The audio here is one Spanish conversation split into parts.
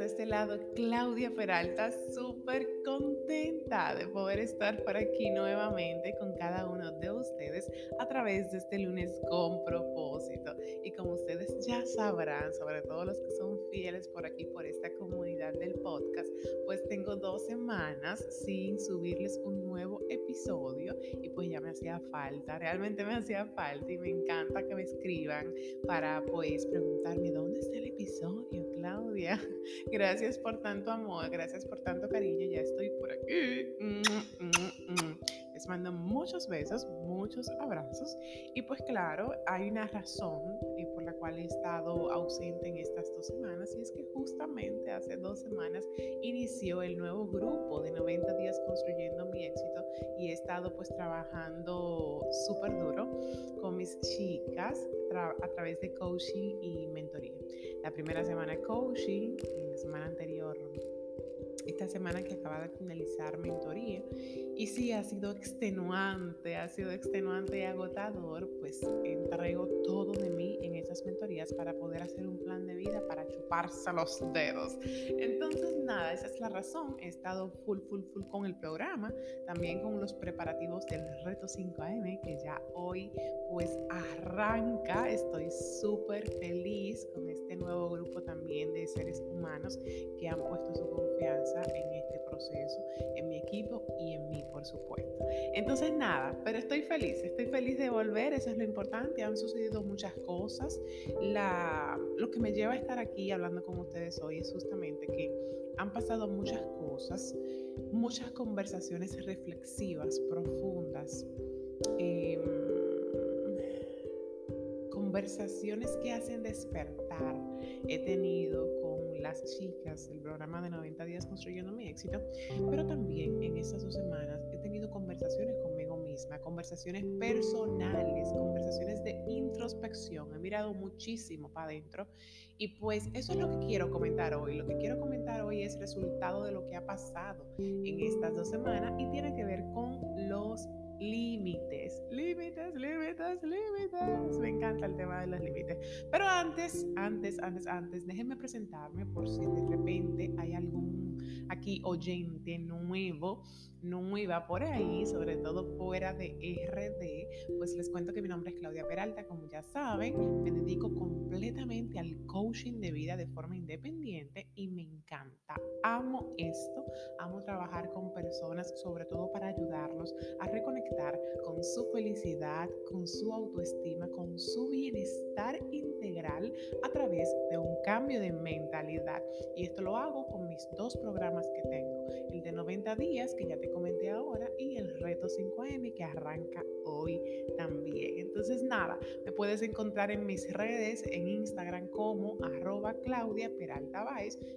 de este lado Claudia Peralta, súper contenta de poder estar por aquí nuevamente con cada uno de ustedes a través de este lunes con propósito. Y como ustedes ya sabrán, sobre todo los que son fieles por aquí, por esta comunidad del podcast, pues tengo dos semanas sin subirles un nuevo episodio y pues ya me hacía falta, realmente me hacía falta y me encanta que me escriban para pues preguntarme dónde está el episodio, Claudia. Gracias por tanto amor, gracias por tanto cariño. Ya estoy por aquí. Mm, mm, mm. Les mando muchos besos, muchos abrazos. Y pues claro, hay una razón cual he estado ausente en estas dos semanas y es que justamente hace dos semanas inició el nuevo grupo de 90 días construyendo mi éxito y he estado pues trabajando súper duro con mis chicas a través de coaching y mentoría. La primera semana coaching, la semana anterior esta semana que acaba de finalizar mentoría. Y sí, ha sido extenuante, ha sido extenuante y agotador, pues entrego todo de mí en esas mentorías para poder hacer un plan de vida, para chuparse los dedos. Entonces, nada, esa es la razón. He estado full, full, full con el programa, también con los preparativos del reto 5am, que ya hoy pues arranca. Estoy súper feliz con este nuevo grupo también de seres humanos que han puesto su confianza en este proceso, en mi equipo y en mí, por supuesto. Entonces, nada, pero estoy feliz, estoy feliz de volver, eso es lo importante, han sucedido muchas cosas. La, lo que me lleva a estar aquí hablando con ustedes hoy es justamente que han pasado muchas cosas, muchas conversaciones reflexivas, profundas. Em, conversaciones que hacen despertar he tenido las chicas del programa de 90 días construyendo mi éxito, pero también en estas dos semanas he tenido conversaciones conmigo misma, conversaciones personales, conversaciones de introspección. He mirado muchísimo para adentro y pues eso es lo que quiero comentar hoy. Lo que quiero comentar hoy es resultado de lo que ha pasado en estas dos semanas y tiene que ver con los límites, límites, límites, límites. Me encanta el tema de los límites. Pero antes, antes, antes, antes, déjenme presentarme por si de repente hay algún aquí oyente nuevo, nueva por ahí, sobre todo fuera de RD, pues les cuento que mi nombre es Claudia Peralta, como ya saben, me dedico completamente al coaching de vida de forma independiente y me encanta. Amo esto, amo trabajar con personas, sobre todo para ayudarlos a reconectar con su felicidad, con su autoestima, con su bienestar integral a través de un cambio de mentalidad. Y esto lo hago con mis dos programas que tengo, el de 90 días que ya te comenté ahora y el reto 5M que arranca hoy también. Entonces nada, me puedes encontrar en mis redes, en Instagram como arroba Claudia Peralta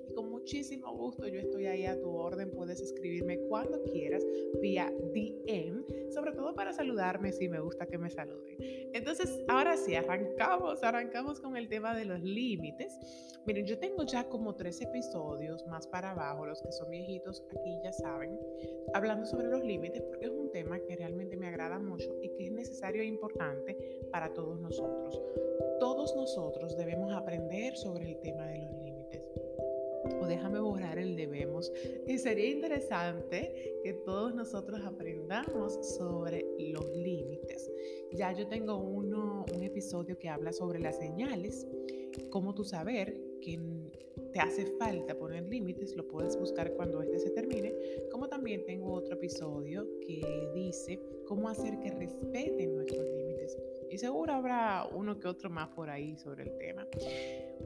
y con muchísimo gusto yo estoy ahí a tu orden, puedes escribirme cuando quieras vía DM, sobre todo para saludarme si me gusta que me saluden. Entonces ahora sí, arrancamos, arrancamos con el tema de los límites. Miren, yo tengo ya como tres episodios más para abajo, los que son viejitos aquí ya saben, hablando sobre los límites porque es un tema que realmente me agrada mucho y que es necesario e importante para todos nosotros. Todos nosotros debemos aprender sobre el tema de los límites. O déjame borrar el debemos. Y sería interesante que todos nosotros aprendamos sobre los límites. Ya yo tengo uno, un episodio que habla sobre las señales, cómo tú saber que te hace falta poner límites, lo puedes buscar cuando este se termine, como también tengo otro episodio que dice cómo hacer que respeten nuestros límites. Y seguro habrá uno que otro más por ahí sobre el tema.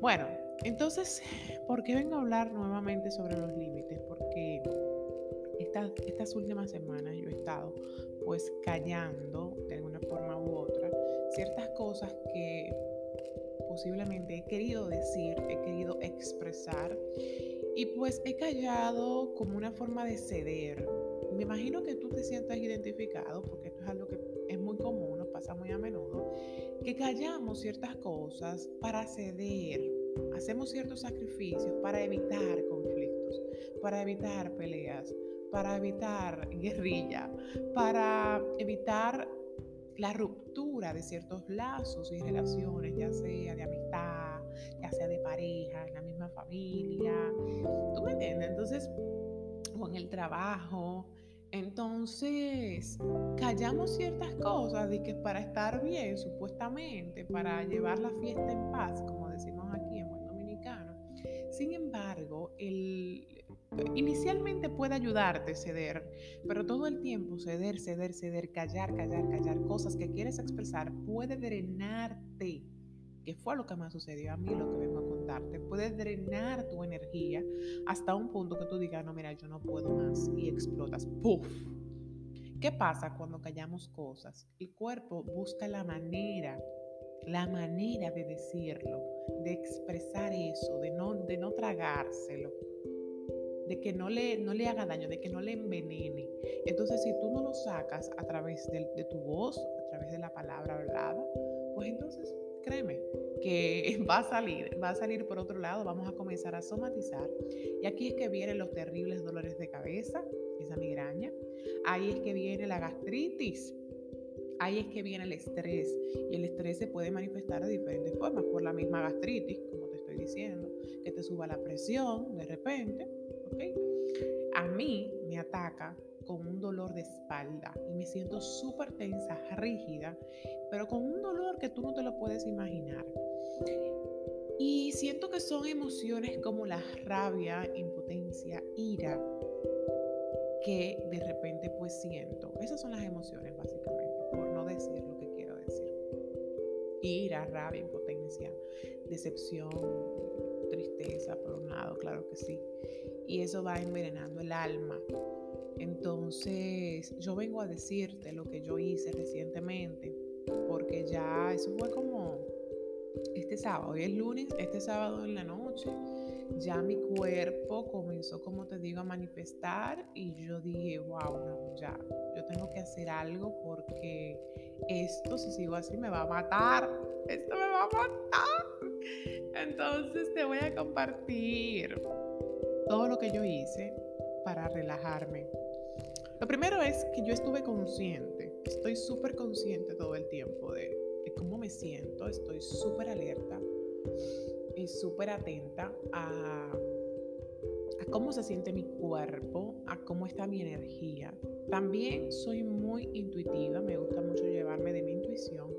Bueno, entonces, ¿por qué vengo a hablar nuevamente sobre los límites? Porque estas, últimas semanas yo he estado pues callando de alguna forma u otra ciertas cosas que posiblemente he querido decir, he querido expresar y pues he callado como una forma de ceder. Me imagino que tú te sientas identificado porque esto es algo que es muy común, nos pasa muy a menudo, que callamos ciertas cosas para ceder, hacemos ciertos sacrificios para evitar conflictos, para evitar peleas, para evitar guerrilla, para evitar la ruptura de ciertos lazos y relaciones, ya sea de amistad, ya sea de pareja, en la misma familia. ¿Tú me entiendes? Entonces, o en el trabajo. Entonces, callamos ciertas cosas de que para estar bien, supuestamente, para llevar la fiesta en paz, como decimos aquí en buen dominicano. Sin embargo, el, inicialmente puede ayudarte a ceder, pero todo el tiempo ceder, ceder, ceder, callar, callar, callar cosas que quieres expresar puede drenarte, que fue lo que me sucedió a mí, lo que vengo a contarte, puede drenar tu energía hasta un punto que tú digas, no, mira, yo no puedo más y explotas, ¡puf! ¿Qué pasa cuando callamos cosas? El cuerpo busca la manera, la manera de decirlo, de expresar eso, de no, de no tragárselo de que no le, no le haga daño, de que no le envenene. Entonces, si tú no lo sacas a través de, de tu voz, a través de la palabra hablada, pues entonces créeme que va a salir, va a salir por otro lado, vamos a comenzar a somatizar. Y aquí es que vienen los terribles dolores de cabeza, esa migraña. Ahí es que viene la gastritis. Ahí es que viene el estrés. Y el estrés se puede manifestar de diferentes formas, por la misma gastritis, como te estoy diciendo, que te suba la presión de repente, a mí me ataca con un dolor de espalda y me siento súper tensa, rígida, pero con un dolor que tú no te lo puedes imaginar. Y siento que son emociones como la rabia, impotencia, ira, que de repente pues siento. Esas son las emociones básicamente, por no decir lo que quiero decir. Ira, rabia, impotencia, decepción, tristeza, por un lado, claro que sí. Y eso va envenenando el alma. Entonces, yo vengo a decirte lo que yo hice recientemente, porque ya eso fue como este sábado, hoy es lunes, este sábado en la noche, ya mi cuerpo comenzó, como te digo, a manifestar y yo dije, wow, no, ya, yo tengo que hacer algo porque esto, si sigo así, me va a matar, esto me va a matar. Entonces te voy a compartir todo lo que yo hice para relajarme. Lo primero es que yo estuve consciente, estoy súper consciente todo el tiempo de, cómo me siento, estoy súper alerta y súper atenta a, a cómo se siente mi cuerpo, a cómo está mi energía. También soy muy intuitiva, me gusta mucho llevarme de mi intuición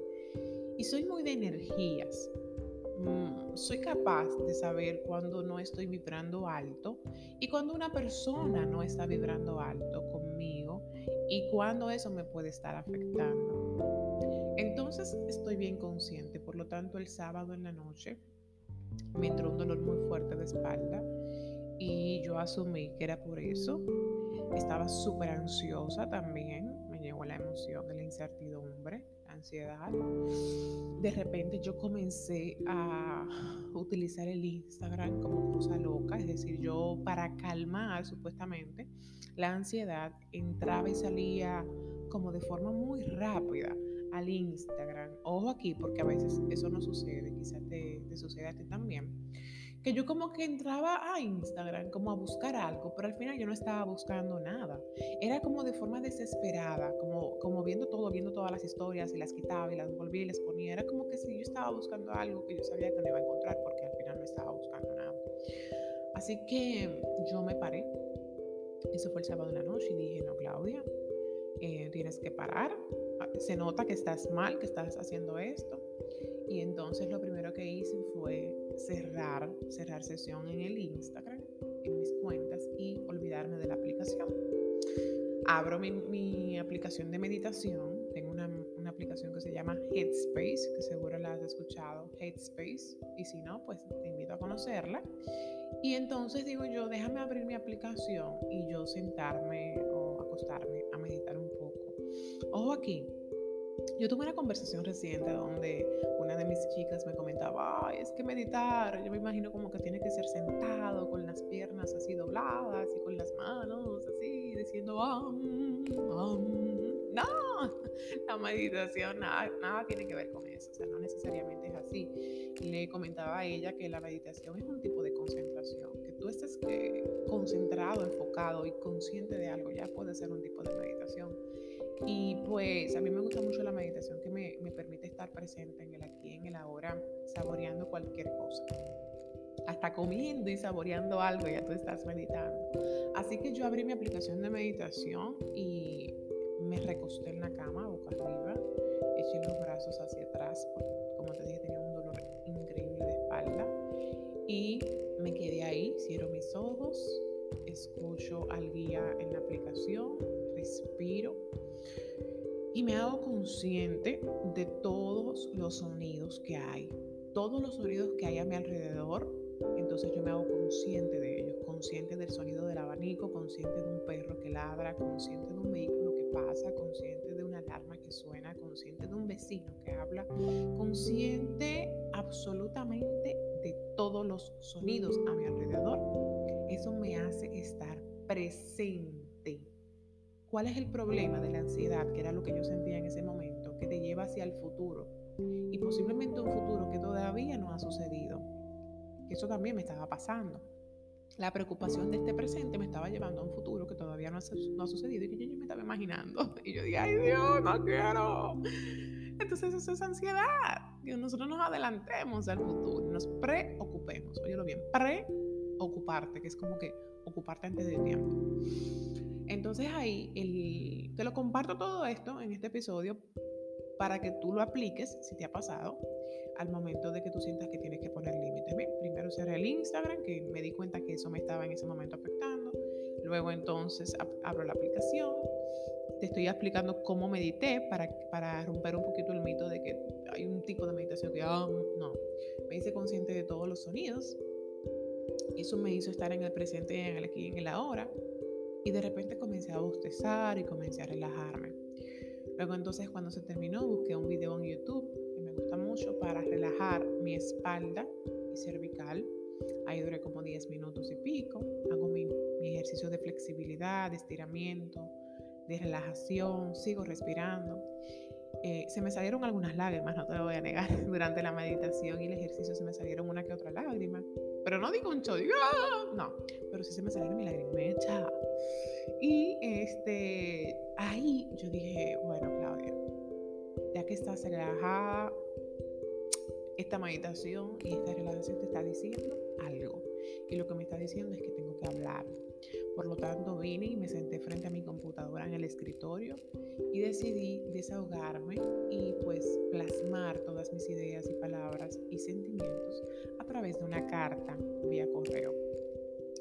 y soy muy de energías. Mm, soy capaz de saber cuando no estoy vibrando alto y cuando una persona no está vibrando alto conmigo y cuando eso me puede estar afectando. Entonces estoy bien consciente, por lo tanto el sábado en la noche me entró un dolor muy fuerte de espalda y yo asumí que era por eso. Estaba súper ansiosa también, me llegó la emoción de la incertidumbre ansiedad, de repente yo comencé a utilizar el Instagram como cosa loca, es decir, yo para calmar supuestamente la ansiedad entraba y salía como de forma muy rápida al Instagram. Ojo aquí, porque a veces eso no sucede, quizás te, te sucede a ti también que yo como que entraba a Instagram como a buscar algo, pero al final yo no estaba buscando nada. Era como de forma desesperada, como, como viendo todo, viendo todas las historias y las quitaba y las volvía y les ponía. Era como que si yo estaba buscando algo que yo sabía que no iba a encontrar porque al final no estaba buscando nada. Así que yo me paré. Eso fue el sábado de la noche y dije, no, Claudia, eh, tienes que parar. Ah, se nota que estás mal, que estás haciendo esto. Y entonces lo primero que hice fue cerrar, cerrar sesión en el Instagram, en mis cuentas y olvidarme de la aplicación. Abro mi, aplicación de meditación, tengo una, una, aplicación que se llama Headspace, que seguro la has escuchado, Headspace, y si no, pues te invito a conocerla. Y entonces digo yo, déjame abrir mi aplicación y yo sentarme o acostarme a meditar un poco. Ojo aquí, yo tuve una conversación reciente donde una de mis chicas me comentaba, Ay, es que meditar, yo me imagino como que tiene que ser sentado con las piernas así dobladas y con las manos así, diciendo, no, la meditación nada, nada tiene que ver con eso, o sea, no necesariamente es así. Le comentaba a ella que la meditación es un tipo de concentración, que tú estés eh, concentrado, enfocado y consciente de algo, ya puede ser un tipo de meditación Y pues a mí me gusta mucho la meditación que me, me permite estar presente en el aquí, en el ahora, saboreando cualquier cosa hasta comiendo y saboreando algo, ya tú estás meditando. Así que yo abrí mi aplicación de meditación y me recosté en la cama, boca arriba, eché los brazos hacia atrás, porque como te dije tenía un dolor increíble de espalda, y me quedé ahí, cierro mis ojos, escucho al guía en la aplicación, respiro me hago consciente de todos los sonidos que hay, todos los sonidos que hay a mi alrededor entonces yo me hago consciente de ellos, consciente del sonido del abanico, consciente de un perro que ladra, consciente de un vehículo que pasa, consciente de una alarma que suena, consciente de un vecino que habla, consciente absolutamente de todos los sonidos a mi alrededor. Eso me hace estar presente. ¿Cuál es el problema de la ansiedad, que era lo que yo sentía en ese momento, que te lleva hacia el futuro? Y posiblemente un futuro que todavía no ha sucedido que eso también me estaba pasando. La preocupación de este presente me estaba llevando a un futuro que todavía no ha, sucedido y que yo, me estaba imaginando. Y yo dije, ay Dios, no quiero. Entonces eso es ansiedad. Que nosotros nos adelantemos al futuro, nos preocupemos. Óyelo bien, preocuparte, que es como que ocuparte antes de tiempo. Entonces ahí el, te lo comparto todo esto en este episodio para que tú lo apliques, si te ha pasado, al momento de que tú sientas que tienes que poner límites. Primero cerré el Instagram, que me di cuenta que eso me estaba en ese momento afectando. Luego entonces abro la aplicación. Te estoy explicando cómo medité para, para romper un poquito el mito de que hay un tipo de meditación que, ah, no, me hice consciente de todos los sonidos. Eso me hizo estar en el presente, en el aquí, en el ahora. Y de repente comencé a bostezar y comencé a relajarme. Luego entonces cuando se terminó busqué un video en YouTube gusta mucho para relajar mi espalda y cervical. Ahí duré como 10 minutos y pico. Hago mi, ejercicio de flexibilidad, de estiramiento, de relajación, sigo respirando. Eh, se me salieron algunas lágrimas, no te lo voy a negar, durante la meditación y el ejercicio se me salieron una que otra lágrima. Pero no digo un cho, digo, ¡Ah! no, pero sí se me salieron mi lagrimecha. Y este, ahí yo dije, bueno, Claudia, ya que estás relajada, esta meditación y esta relajación te está diciendo algo. Y lo que me está diciendo es que tengo que hablar. Por lo tanto, vine y me senté frente a mi computadora en el escritorio y decidí desahogarme y pues plasmar todas mis ideas y palabras y sentimientos a través de una carta vía correo.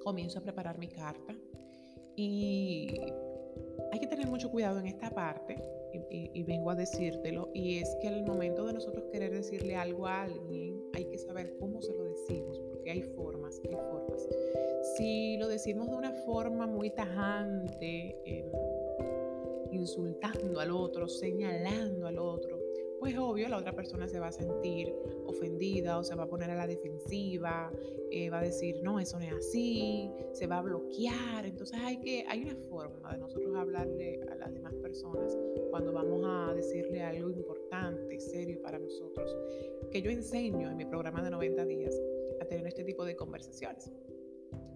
Comienzo a preparar mi carta y hay que tener mucho cuidado en esta parte y, vengo a decírtelo, y es que al momento de nosotros querer decirle algo a alguien, hay que saber cómo se lo decimos, porque hay formas, hay formas. Si lo decimos de una forma muy tajante, em, insultando al otro, señalando al otro, pues obvio la otra persona se va a sentir ofendida o se va a poner a la defensiva, eh, va a decir, no, eso no es así, se va a bloquear. Entonces hay, que, hay una forma de nosotros hablarle a las demás personas cuando vamos a decirle algo importante, serio para nosotros, que yo enseño en mi programa de 90 días a tener este tipo de conversaciones.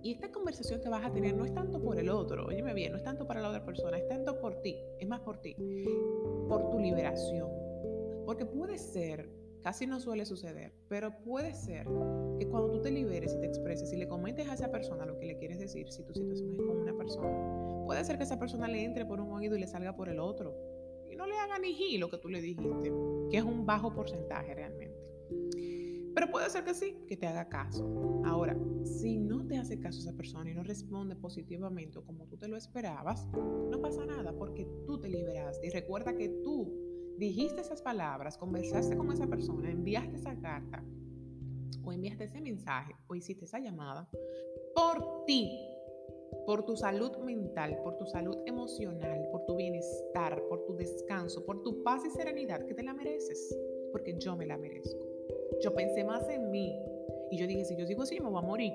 Y esta conversación que vas a tener no es tanto por el otro, óyeme bien, no es tanto para la otra persona, es tanto por ti, es más por ti, por tu liberación. Porque puede ser, casi no suele suceder, pero puede ser que cuando tú te liberes y te expreses y le comentes a esa persona lo que le quieres decir, si tu situación es con una persona, puede ser que esa persona le entre por un oído y le salga por el otro no le haga ni lo que tú le dijiste, que es un bajo porcentaje realmente. Pero puede ser que sí, que te haga caso. Ahora, si no te hace caso esa persona y no responde positivamente como tú te lo esperabas, no pasa nada porque tú te liberaste. Y recuerda que tú dijiste esas palabras, conversaste con esa persona, enviaste esa carta o enviaste ese mensaje o hiciste esa llamada por ti, por tu salud mental, por tu salud emocional, por tu bienestar, por tu descanso, por tu paz y serenidad que te la mereces, porque yo me la merezco. Yo pensé más en mí y yo dije, si yo sigo así, me voy a morir.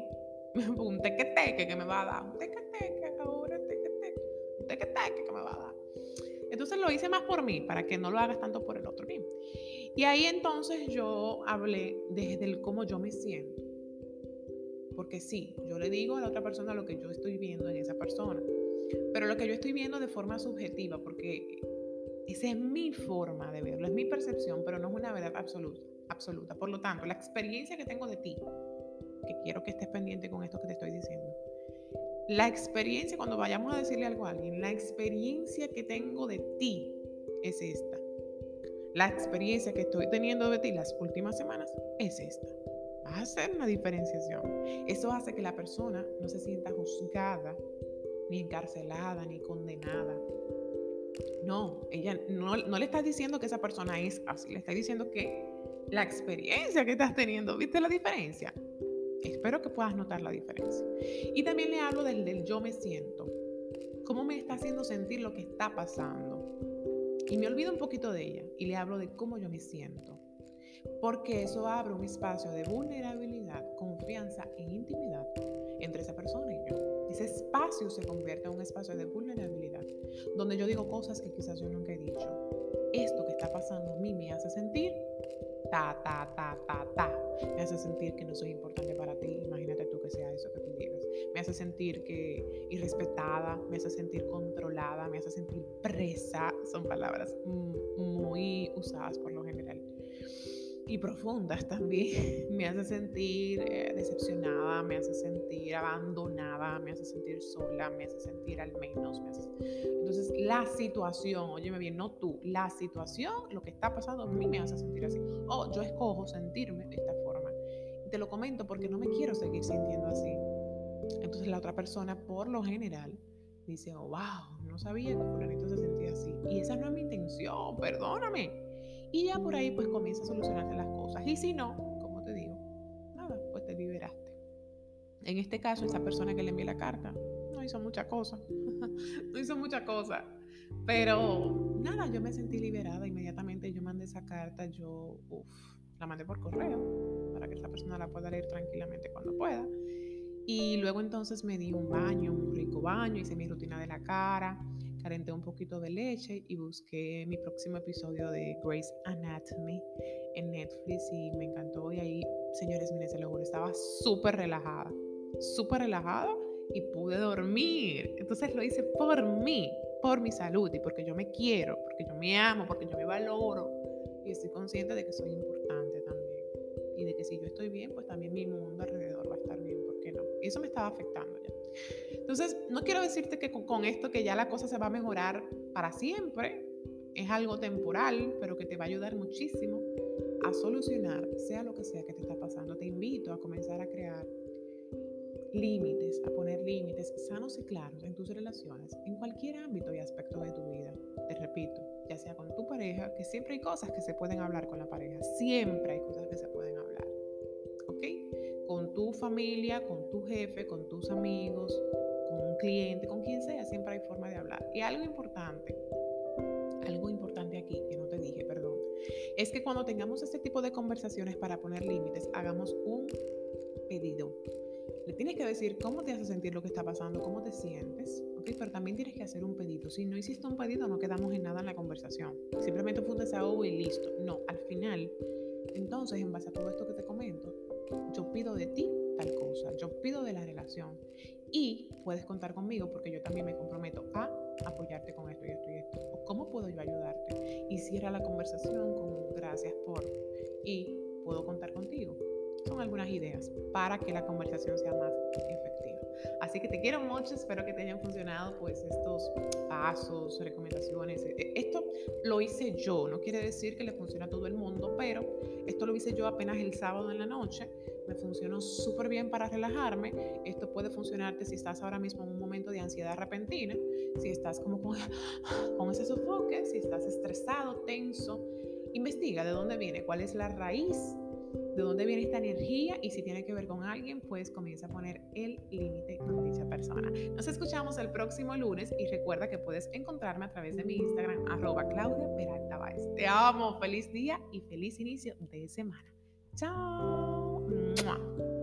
un teque-teque que me va a dar, un teque-teque, ahora teque-teque, un teque-teque que me va a dar. Entonces lo hice más por mí, para que no lo hagas tanto por el otro. Y ahí entonces yo hablé desde el cómo yo me siento porque sí, yo le digo a la otra persona lo que yo estoy viendo en esa persona, pero lo que yo estoy viendo de forma subjetiva, porque Esa es mi forma de verlo, es mi percepción, pero no es una verdad absoluta. absoluta. Por lo tanto, la experiencia que tengo de ti, que quiero que estés pendiente con esto que te estoy diciendo, la experiencia, cuando vayamos a decirle algo a alguien, la experiencia que tengo de ti es esta. La experiencia que estoy teniendo de ti las últimas semanas es esta. Va a hacer una diferenciación. Eso hace que la persona no se sienta juzgada, ni encarcelada, ni condenada. No, ella no, no le está diciendo que esa persona es así, le está diciendo que la experiencia que estás teniendo, ¿viste la diferencia? Espero que puedas notar la diferencia. Y también le hablo del, del yo me siento. ¿Cómo me está haciendo sentir lo que está pasando? Y me olvido un poquito de ella y le hablo de cómo yo me siento. Porque eso abre un espacio de vulnerabilidad, confianza e intimidad entre esa persona y yo. Ese espacio se convierte en un espacio de vulnerabilidad, donde yo digo cosas que quizás yo nunca he dicho. Esto que está pasando a mí me hace sentir ta, ta, ta, ta, ta. Me hace sentir que no soy importante para ti. Imagínate tú que sea eso que tú digas. Me hace sentir que irrespetada, me hace sentir controlada, me hace sentir presa. Son palabras muy usadas por y profundas también. Me hace sentir eh, decepcionada, me hace sentir abandonada, me hace sentir sola, me hace sentir al menos. Entonces, la situación, óyeme bien, no tú, la situación, lo que está pasando a mí me hace sentir así. Oh, yo escojo sentirme de esta forma. Y te lo comento porque no me quiero seguir sintiendo así. Entonces, la otra persona, por lo general, dice, oh, wow, no sabía que fulanito se sentía así. Y esa no es mi intención, perdóname y ya por ahí pues comienza a solucionarse las cosas. Y si no, como te digo, nada, pues te liberaste. En este caso, esa persona que le envié la carta no hizo mucha cosa, no hizo mucha cosa, pero nada, yo me sentí liberada inmediatamente. Yo mandé esa carta, yo uf, la mandé por correo para que esa persona la pueda leer tranquilamente cuando pueda. Y luego entonces me di un baño, un rico baño, hice mi rutina de la cara carenté un poquito de leche y busqué mi próximo episodio de Grey's Anatomy en Netflix y me encantó. Y ahí, señores, miren, se lo juro, estaba súper relajada, súper relajada y pude dormir. Entonces lo hice por mí, por mi salud y porque yo me quiero, porque yo me amo, porque yo me valoro y estoy consciente de que soy importante también. Y de que si yo estoy bien, pues también mi mundo alrededor va a estar bien, ¿por qué no? Y eso me estaba afectando. Entonces, no quiero decirte que con, esto que ya la cosa se va a mejorar para siempre, es algo temporal, pero que te va a ayudar muchísimo a solucionar, sea lo que sea que te está pasando. Te invito a comenzar a crear límites, a poner límites sanos y claros en tus relaciones, en cualquier ámbito y aspecto de tu vida. Te repito, ya sea con tu pareja, que siempre hay cosas que se pueden hablar con la pareja, siempre hay cosas que se pueden hablar. Familia, con tu jefe, con tus amigos, con un cliente, con quien sea, siempre hay forma de hablar. Y algo importante, algo importante aquí que no te dije, perdón, es que cuando tengamos este tipo de conversaciones para poner límites, hagamos un pedido. Le tienes que decir cómo te hace sentir lo que está pasando, cómo te sientes, ¿ok? Pero también tienes que hacer un pedido. Si no hiciste un pedido, no quedamos en nada en la conversación. Simplemente fue un desahogo y listo. No, al final, entonces, en base a todo esto que te comento, yo pido de ti tal cosa, yo pido de la relación y puedes contar conmigo porque yo también me comprometo a apoyarte con esto y esto y esto. O cómo puedo yo ayudarte. Y cierra la conversación con gracias por y puedo contar contigo. Son algunas ideas para que la conversación sea más efectiva. Así que te quiero mucho, espero que te hayan funcionado pues estos pasos, recomendaciones. E, esto lo hice yo, no quiere decir que le funcione a todo el mundo, pero esto lo hice yo apenas el sábado en la noche me funcionó súper bien para relajarme. Esto puede funcionarte si estás ahora mismo en un momento de ansiedad repentina, si estás como con, con ese sofoque, si estás estresado, tenso. Investiga de dónde viene, cuál es la raíz, de dónde viene esta energía y si tiene que ver con alguien, pues comienza a poner el límite con dicha persona. Nos escuchamos el próximo lunes y recuerda que puedes encontrarme a través de mi Instagram, arroba Claudia Peralta Te amo, feliz día y feliz inicio de semana. Chao. 么。